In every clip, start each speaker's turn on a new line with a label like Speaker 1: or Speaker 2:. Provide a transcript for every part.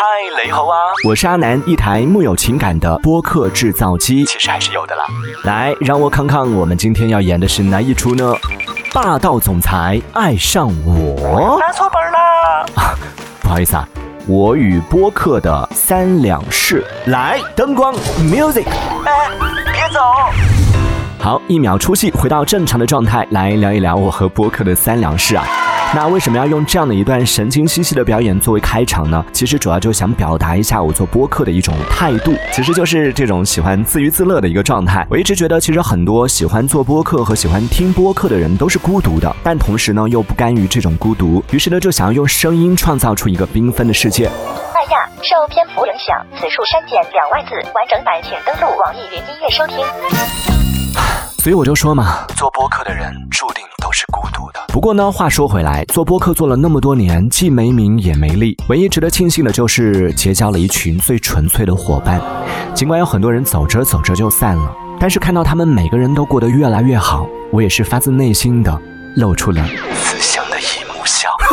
Speaker 1: 嗨，你好啊！
Speaker 2: 我是阿南，一台木有情感的播客制造机，
Speaker 1: 其实还是有的啦。
Speaker 2: 来，让我看看我们今天要演的是哪一出呢？霸道总裁爱上我？
Speaker 1: 拿错本了。
Speaker 2: 不好意思啊，我与播客的三两事。来，灯光，music。
Speaker 1: 哎，别走。
Speaker 2: 好，一秒出戏，回到正常的状态，来聊一聊我和播客的三两事啊。那为什么要用这样的一段神经兮兮的表演作为开场呢？其实主要就想表达一下我做播客的一种态度，其实就是这种喜欢自娱自乐的一个状态。我一直觉得，其实很多喜欢做播客和喜欢听播客的人都是孤独的，但同时呢又不甘于这种孤独，于是呢就想要用声音创造出一个缤纷的世界。
Speaker 3: 哎呀，受篇幅影响，此处删减两万字，完整版请登录网易云音乐收听。
Speaker 2: 所以我就说嘛，
Speaker 1: 做播客的人注定都是孤独的。
Speaker 2: 不过呢，话说回来，做播客做了那么多年，既没名也没利，唯一值得庆幸的就是结交了一群最纯粹的伙伴。尽管有很多人走着走着就散了，但是看到他们每个人都过得越来越好，我也是发自内心的露出了
Speaker 1: 慈祥的一幕笑。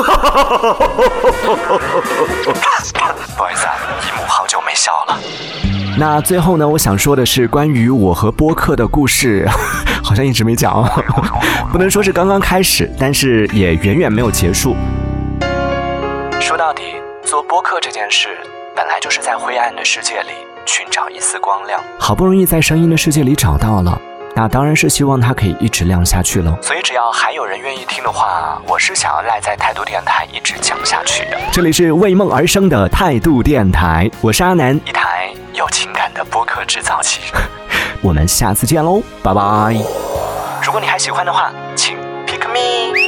Speaker 1: 不好意思啊，一幕好久没笑了。
Speaker 2: 那最后呢，我想说的是关于我和播客的故事，好像一直没讲，不能说是刚刚开始，但是也远远没有结束。
Speaker 1: 说到底，做播客这件事，本来就是在灰暗的世界里寻找一丝光亮。
Speaker 2: 好不容易在声音的世界里找到了，那当然是希望它可以一直亮下去了。
Speaker 1: 所以只要还有人愿意听的话，我是想要赖在态度电台一直讲下去的。
Speaker 2: 这里是为梦而生的态度电台，我是阿南，
Speaker 1: 一台。有情感的播客制造机，
Speaker 2: 我们下次见喽，拜拜。
Speaker 1: 如果你还喜欢的话，请 pick me。